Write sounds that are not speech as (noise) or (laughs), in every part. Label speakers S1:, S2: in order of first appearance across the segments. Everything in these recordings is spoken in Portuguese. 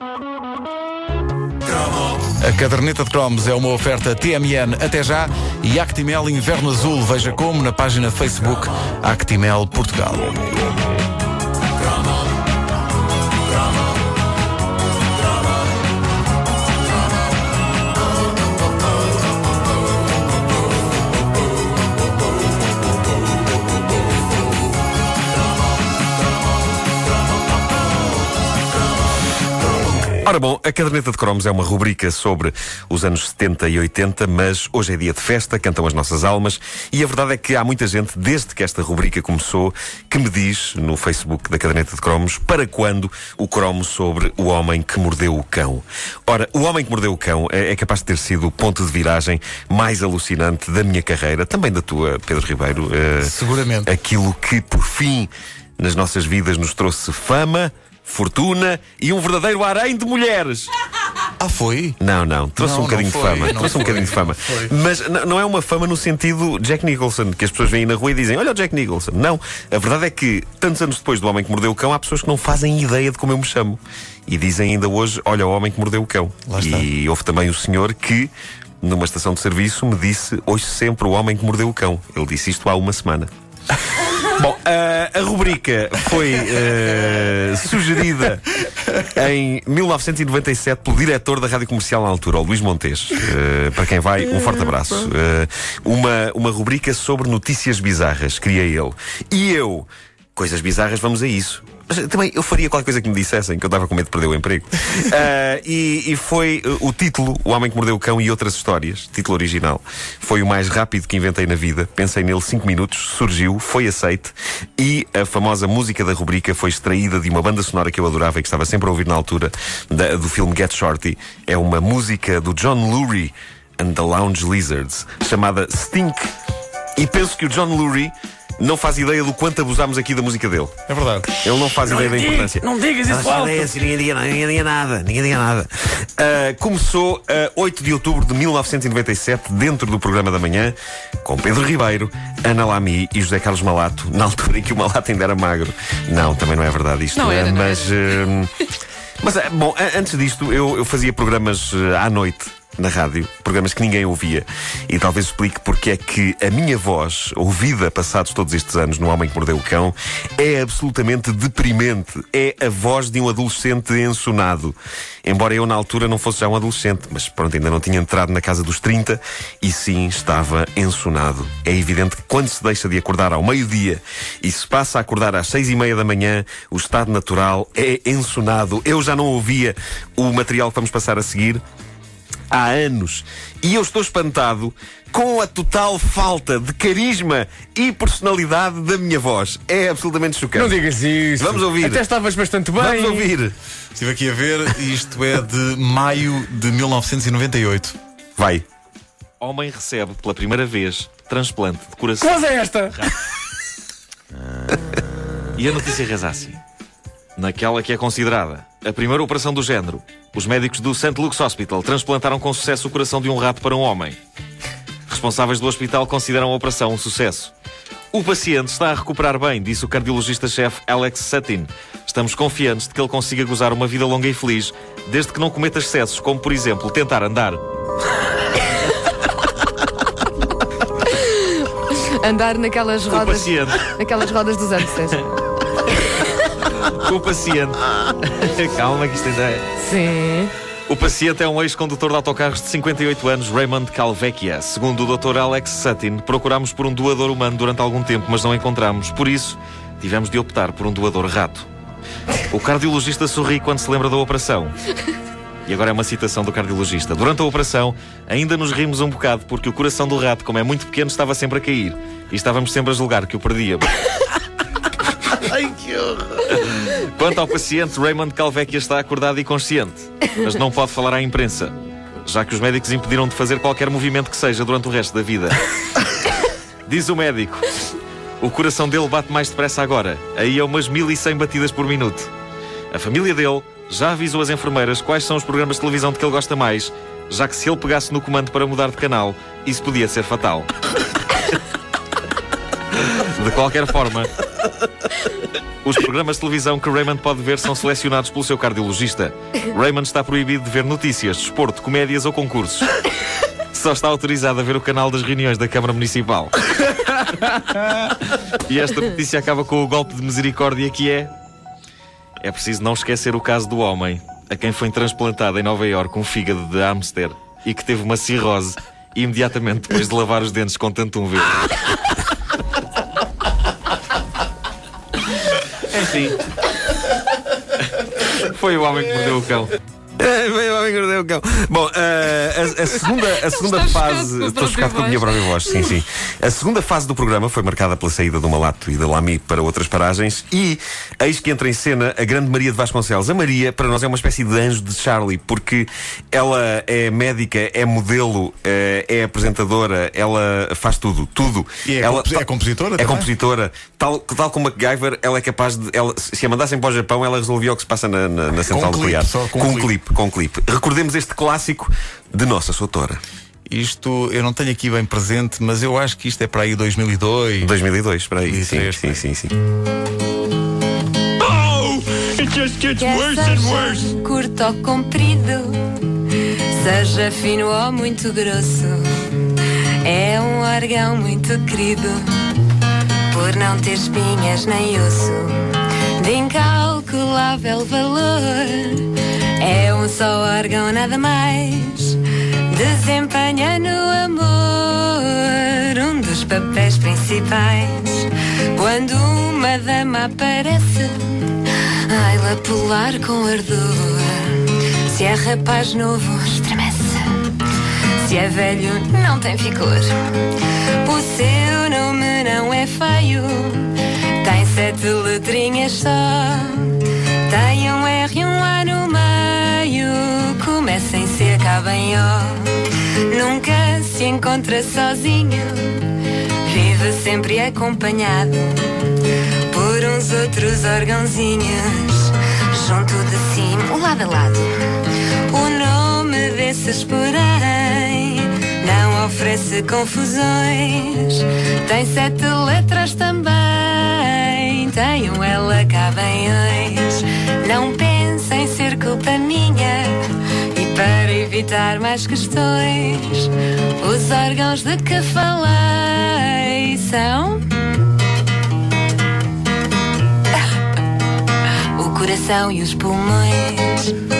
S1: A caderneta de cromos é uma oferta TMN até já e Actimel Inverno Azul. Veja como na página Facebook Actimel Portugal.
S2: Ora bom, a Caderneta de Cromos é uma rubrica sobre os anos 70 e 80, mas hoje é dia de festa, cantam as nossas almas, e a verdade é que há muita gente, desde que esta rubrica começou, que me diz no Facebook da Caderneta de Cromos para quando o cromo sobre o homem que mordeu o cão. Ora, o homem que mordeu o cão é, é capaz de ter sido o ponto de viragem mais alucinante da minha carreira, também da tua, Pedro Ribeiro. Uh,
S1: Seguramente.
S2: Aquilo que, por fim, nas nossas vidas nos trouxe fama fortuna e um verdadeiro harém de mulheres.
S1: Ah, foi?
S2: Não, não, trouxe
S1: Não,
S2: um bocadinho de fama. Trouxe um bocadinho de fama.
S1: foi.
S2: Mas não é uma fama no sentido Jack Nicholson, que as pessoas vêm na rua e dizem: Olha o Jack Nicholson. Não. A verdade é que, tantos anos depois do homem que mordeu o cão, há pessoas que não fazem ideia de como eu me chamo. E dizem ainda hoje: Olha o homem que mordeu o cão.
S1: Lá está.
S2: E houve também o senhor que. Numa estação de serviço me disse Hoje sempre o homem que mordeu o cão. Ele disse isto há uma semana. Bom, a, a rubrica foi eh, sugerida em 1997 pelo diretor da Rádio Comercial na altura, o Luís Montes. Eh, para quem vai, um forte abraço. Eh, uma, uma rubrica sobre notícias bizarras, criei ele. E eu, coisas bizarras, vamos a isso. Mas também eu faria qualquer coisa que me dissessem, que eu estava com medo de perder o emprego. Ah, (laughs) e, e foi eh, o título, O Homem que Mordeu o Cão e Outras Histórias, título original. Foi o mais rápido que inventei na vida. Pensei nele cinco minutos, surgiu, foi aceite e a famosa música da rubrica foi extraída de uma banda sonora que eu adorava e que estava sempre a ouvir na altura da- do filme Get Shorty. É uma música do John Lurie and the Lounge Lizards, chamada Stink. E penso que o John Lurie não faz ideia do quanto abusámos aqui da música dele.
S1: É verdade.
S2: Ele não faz ideia da importância.
S3: não digas isso
S2: Não,
S3: alto.
S2: é assim, ninguém diga nada, ninguém diga nada, ninguém diga nada. Ah, começou a 8 de outubro de 1997, dentro do programa da manhã, com Pedro Ribeiro, Ana Lamy e José Carlos Malato, na altura em que o Malato ainda era magro. Não, também não é verdade isto.
S3: Não era, não
S2: mas. hum, mas, ah, bom, antes disto, eu, eu fazia programas ah, à noite na rádio, programas que ninguém ouvia. E talvez explique porque é que a minha voz, ouvida passados todos estes anos no Homem que Mordeu o Cão, é absolutamente deprimente. É a voz de um adolescente ensonado. Embora eu na altura não fosse já um adolescente, mas pronto, ainda não tinha entrado na casa dos 30 e sim estava ensonado. É evidente que quando se deixa de acordar ao meio-dia e se passa a acordar às seis e meia da manhã, o estado natural é ensonado. Eu já não ouvia o material que vamos passar a seguir há anos. E eu estou espantado com a total falta de carisma e personalidade da minha voz. É absolutamente chocante.
S3: Não digas isso.
S2: Vamos ouvir.
S3: Até estavas bastante bem.
S2: Vamos ouvir.
S1: Estive aqui a ver e isto é de maio de 1998.
S2: Vai.
S4: Homem recebe pela primeira vez transplante de coração.
S3: Que voz é esta? (laughs)
S4: E a notícia reza assim. Naquela que é considerada a primeira operação do género, os médicos do St. Luke's Hospital transplantaram com sucesso o coração de um rato para um homem. Responsáveis do hospital consideram a operação um sucesso. O paciente está a recuperar bem, disse o cardiologista-chefe Alex Sutton. Estamos confiantes de que ele consiga gozar uma vida longa e feliz, desde que não cometa excessos, como por exemplo tentar andar.
S5: Andar naquelas
S4: O
S5: rodas,
S4: paciente,
S5: naquelas rodas dos anos.
S4: O paciente. (laughs) Calma que isto ainda é.
S5: Sim.
S4: O paciente é um ex-condutor de autocarros de 58 anos, Raymond Calvecchia. Segundo o Dr. Alex Sutton, procurámos por um doador humano durante algum tempo, mas não encontramos. Por isso, tivemos de optar por um doador rato. O cardiologista sorri quando se lembra da operação. E agora é uma citação do cardiologista. Durante a operação, ainda nos rimos um bocado porque o coração do rato, como é muito pequeno, estava sempre a cair. E estávamos sempre a julgar que o perdíamos. Quanto ao paciente, Raymond Calvecchia está acordado e consciente, mas não pode falar à imprensa, já que os médicos impediram de fazer qualquer movimento que seja durante o resto da vida. Diz o médico: o coração dele bate mais depressa agora, aí é umas 1100 batidas por minuto. A família dele já avisou as enfermeiras quais são os programas de televisão de que ele gosta mais, já que se ele pegasse no comando para mudar de canal, isso podia ser fatal. De qualquer forma, os programas de televisão que Raymond pode ver são selecionados pelo seu cardiologista. Raymond está proibido de ver notícias, desporto, comédias ou concursos. Só está autorizado a ver o canal das reuniões da Câmara Municipal. E esta notícia acaba com o golpe de misericórdia que é. É preciso não esquecer o caso do homem a quem foi transplantado em Nova Iorque um fígado de hamster e que teve uma cirrose imediatamente depois de lavar os dentes com tanto um verde. Enfim. Foi o homem que mordeu o cão.
S2: Homem que mordeu o cão. Bom, eh, a, a segunda, a segunda fase. Estou chocado com a minha própria voz, sim, sim. A segunda fase do programa foi marcada pela saída do Malato e da Lami para outras paragens e eis que entra em cena a grande Maria de Vasconcelos. A Maria, para nós, é uma espécie de anjo de Charlie, porque ela é médica, é modelo, eh, é apresentadora, ela faz tudo, tudo.
S1: E é
S2: ela,
S1: é compositora
S2: É
S1: também?
S2: compositora. Tal, tal como MacGyver, ela é capaz de. Ela, se a mandassem para o Japão, ela resolvia o que se passa na, na, na central
S1: um clipe,
S2: nuclear.
S1: só com um
S2: um
S1: clipe.
S2: Clipe, com clipe. Recordemos este clássico de Nossa Soutora.
S1: Isto eu não tenho aqui bem presente, mas eu acho que isto é para aí 2002.
S2: 2002, para aí. Sim,
S1: 2003,
S2: sim, sim, sim.
S3: It just gets
S6: Quer
S3: worse and worse.
S6: curto ou comprido, seja fino ou muito grosso, é um órgão muito querido, por não ter espinhas nem osso, de incalculável valor. É um só órgão, nada mais, desempenha no amor um dos papéis principais. Quando uma dama aparece. Ai, lá pular com ardor. Se é rapaz novo, estremece. Se é velho, não tem ficor. O seu nome não é feio. Tem sete letrinhas só. Tem um R e um A no meio. Começa em C, O. Nunca se encontra sozinho. Vive sempre acompanhado por uns outros órgãozinhos junto de cima, lado a lado. O nome desses, porém, não oferece confusões. Tem sete letras também, tem um L acaba em ois. Não pensa em ser culpa minha. E para evitar mais questões, os órgãos de que falei são. (laughs) o coração e os pulmões.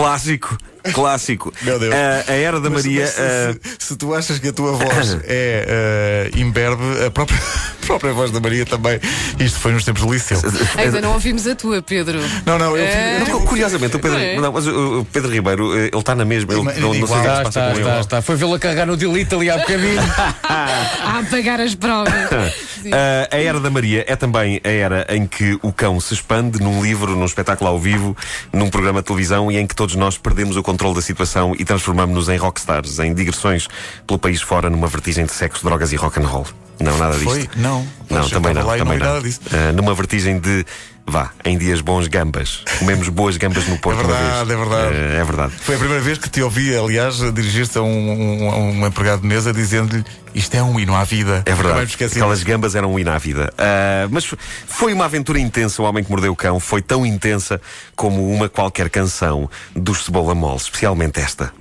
S2: Clássico, clássico.
S1: Meu Deus.
S2: A, a Era da
S1: Mas-
S2: Maria.
S1: mas se,
S2: ah,
S1: se- se tu achas que a tua voz (coughs) é uh, imberbe, a própria, própria voz da Maria também. Isto foi nos tempos do liceu.
S5: Ainda não ouvimos a tua, Pedro.
S1: Não, não, eu,
S5: É.
S2: Não, curiosamente, o Pedro,
S5: É.
S2: não, mas o, Pedro Ribeiro, eh, ele está na mesma. Ele, não, não sei o que se
S7: Está,
S2: passa com ele.
S7: está. Foi vê-lo a carregar no delete ali há bocadinho. (laughs)
S5: A apagar as provas. (laughs)
S2: Ah, a Era da Maria é também a era em que o cão se expande num livro, num espetáculo ao vivo, num programa de televisão e em que todos nós perdemos o controle da situação e transformamos-nos em rockstars, em digressões pelo país fora numa vertigem de sexo, drogas e rock and roll. Não, nada disto.
S1: Foi? Não.
S2: Não, também não. também
S1: não
S2: não.
S1: nada disso.
S2: Ah, numa vertigem de. Vá, em dias bons gambas. Comemos boas gambas no Porto
S1: É verdade, é verdade.
S2: Ah, é verdade.
S1: Foi a primeira vez que te ouvi, aliás, dirigir-se a um, um- um empregado de mesa dizendo-lhe isto é um hino à vida.
S2: É verdade. Aquelas gambas eram um hino à vida. Ah, mas foi uma aventura intensa. O Homem que Mordeu o Cão foi tão intensa como uma qualquer canção dos Cebola Mol, especialmente esta.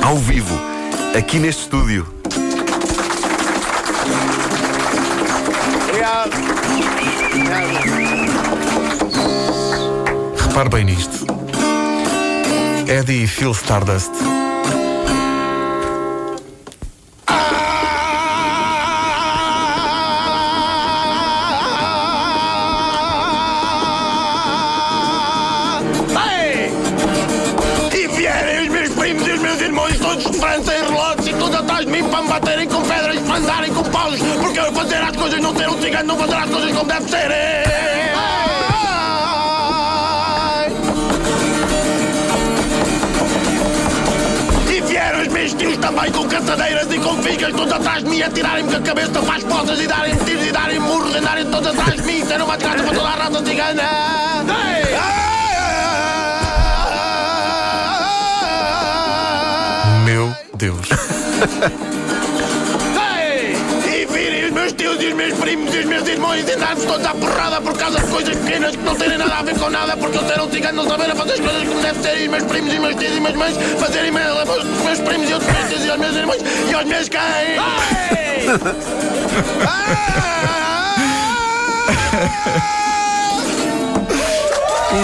S2: Ao vivo, aqui neste estúdio.
S1: Repare bem nisto. Eddie Phil Stardust.
S3: Paus porque eu fazer as coisas não ser um cigano, não fazer as coisas como deve ser. E vieram os meus tios também com caçadeiras e com figas todos atrás de mim a tirarem-me com a cabeça para as costas e darem-me tiros e darem murros e andarem todos atrás de mim. Era uma desgraça para toda a raça cigana.
S1: Meu Deus. (laughs)
S3: os meus e os meus primos e os meus irmãos e dar-vos todos à porrada por causa de coisas pequenas que não têm nada a ver com nada, porque eu ser um cigano não saber a fazer as coisas como deve ser, e os meus primos e os meus tios e minhas mães fazerem aos meus primos e outros meus tios e aos meus irmãos e aos meus cães. (laughs) (laughs)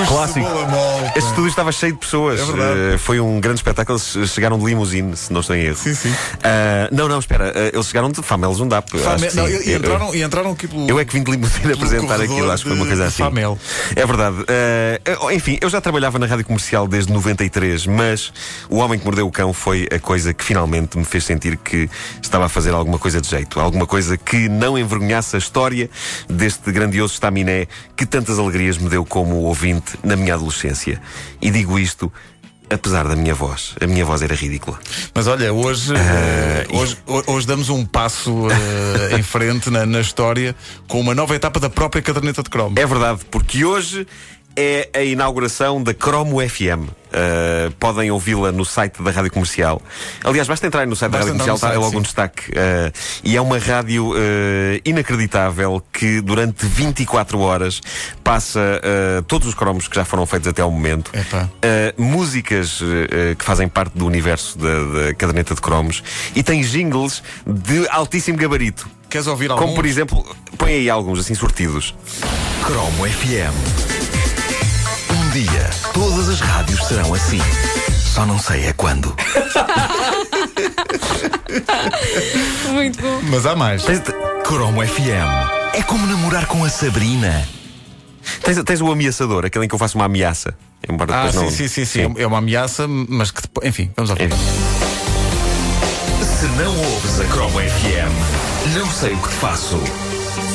S2: Clássico. Este estúdio estava cheio de pessoas.
S1: É verdade.
S2: Eh, foi um grande espetáculo. Eles chegaram de limusine, se não estou em erro.
S1: Sim, sim.
S2: Ah, não, não, espera. eh, eles chegaram de Famel Zundap. eu acho
S1: Fame-
S2: que
S1: não,
S2: sim.
S1: e,
S2: Eu-
S1: entraram, e entraram aqui pelo.
S2: Eu é que vim de limusine apresentar aquilo, acho que foi uma coisa assim.
S1: Famel.
S2: É verdade. Enfim, eu já trabalhava na rádio comercial desde 93, mas O Homem que Mordeu o Cão foi a coisa que finalmente me fez sentir que estava a fazer alguma coisa de jeito. Alguma coisa que não envergonhasse a história deste grandioso estaminé que tantas alegrias me deu como ouvinte na minha adolescência. E digo isto. Apesar da minha voz, a minha voz era ridícula.
S1: Mas olha, hoje, eh, hoje, ho- hoje damos um passo eh, em frente na, na história com uma nova etapa da própria caderneta de cromo.
S2: É verdade, porque hoje é a inauguração da Cromo FM. Uh, podem ouvi-la no site da Rádio Comercial. Aliás, basta entrar no site
S1: Basta
S2: da Rádio Comercial, está é
S1: site,
S2: logo
S1: sim.
S2: um destaque. Uh, e é uma rádio uh, inacreditável que durante 24 horas passa uh, todos os cromos que já foram feitos até ao momento. Uh, músicas uh, que fazem parte do universo da, da caderneta de cromos e tem jingles de altíssimo gabarito.
S1: Queres ouvir algum?
S2: Como por exemplo, põe aí alguns assim sortidos.
S8: Cromo FM. Dia, todas as rádios serão assim. Só não sei é quando. (laughs)
S5: Muito bom.
S1: Mas há mais.
S2: Tens,
S8: Cromo FM. É como namorar com a Sabrina.
S2: tens, tens o ameaçador, aquele em que eu faço uma ameaça. Embora
S1: Ah, sim,
S2: não...
S1: sim, sim, sim, É uma ameaça, mas que depois. Enfim, vamos.
S2: Enfim.
S8: Se não ouves a Cromo FM, não sei o que te faço.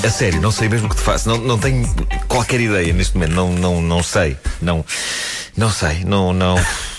S8: A sério, não sei mesmo o que te faço. Não, não tenho qualquer ideia neste momento. Não, não, não sei. Não, não sei. Não, não,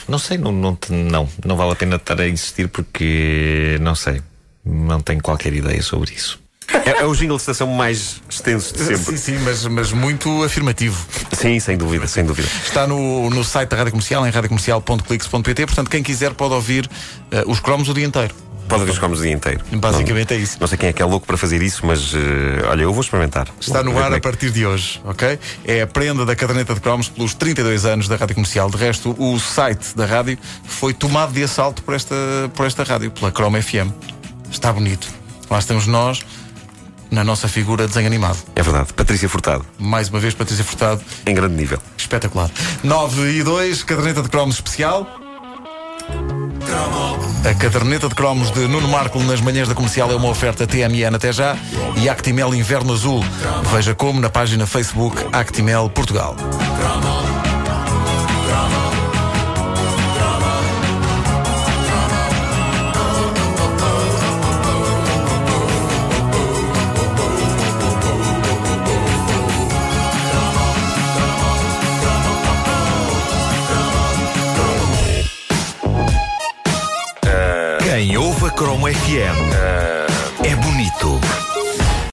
S8: não sei. Não, não, não, não vale a pena estar a insistir porque não sei. Não tenho qualquer ideia sobre isso.
S2: É, é o jingle de estação mais extenso de
S1: Sim,
S2: sempre.
S1: sim, mas, mas muito afirmativo.
S2: Sim, sem dúvida, sem dúvida.
S1: Está no, no site da Rádio Comercial, em radiocomercial.clix.pt. Portanto, quem quiser pode ouvir eh, os cromos o dia inteiro.
S2: Pode ouvir os cromos o dia inteiro.
S1: Basicamente é isso.
S2: Não sei quem é que é louco para fazer isso, mas eh, olha, eu vou experimentar.
S1: Está no ar a
S2: é que-
S1: partir de hoje, ok? É a prenda da caderneta de cromos pelos 32 anos da Rádio Comercial. De resto, o site da rádio foi tomado de assalto por esta, por esta rádio, pela Chrome FM. Está bonito. Lá estamos nós, na nossa figura desenho animado.
S2: É verdade. Patrícia Furtado,
S1: Mais uma vez, Patrícia Furtado,
S2: em grande nível.
S1: espetacular. 9 e 2, caderneta de cromos especial. A caderneta de cromos de Nuno Marco nas manhãs da comercial é uma oferta TMN até já e Actimel Inverno Azul. Veja como na página Facebook Actimel Portugal.
S8: Quem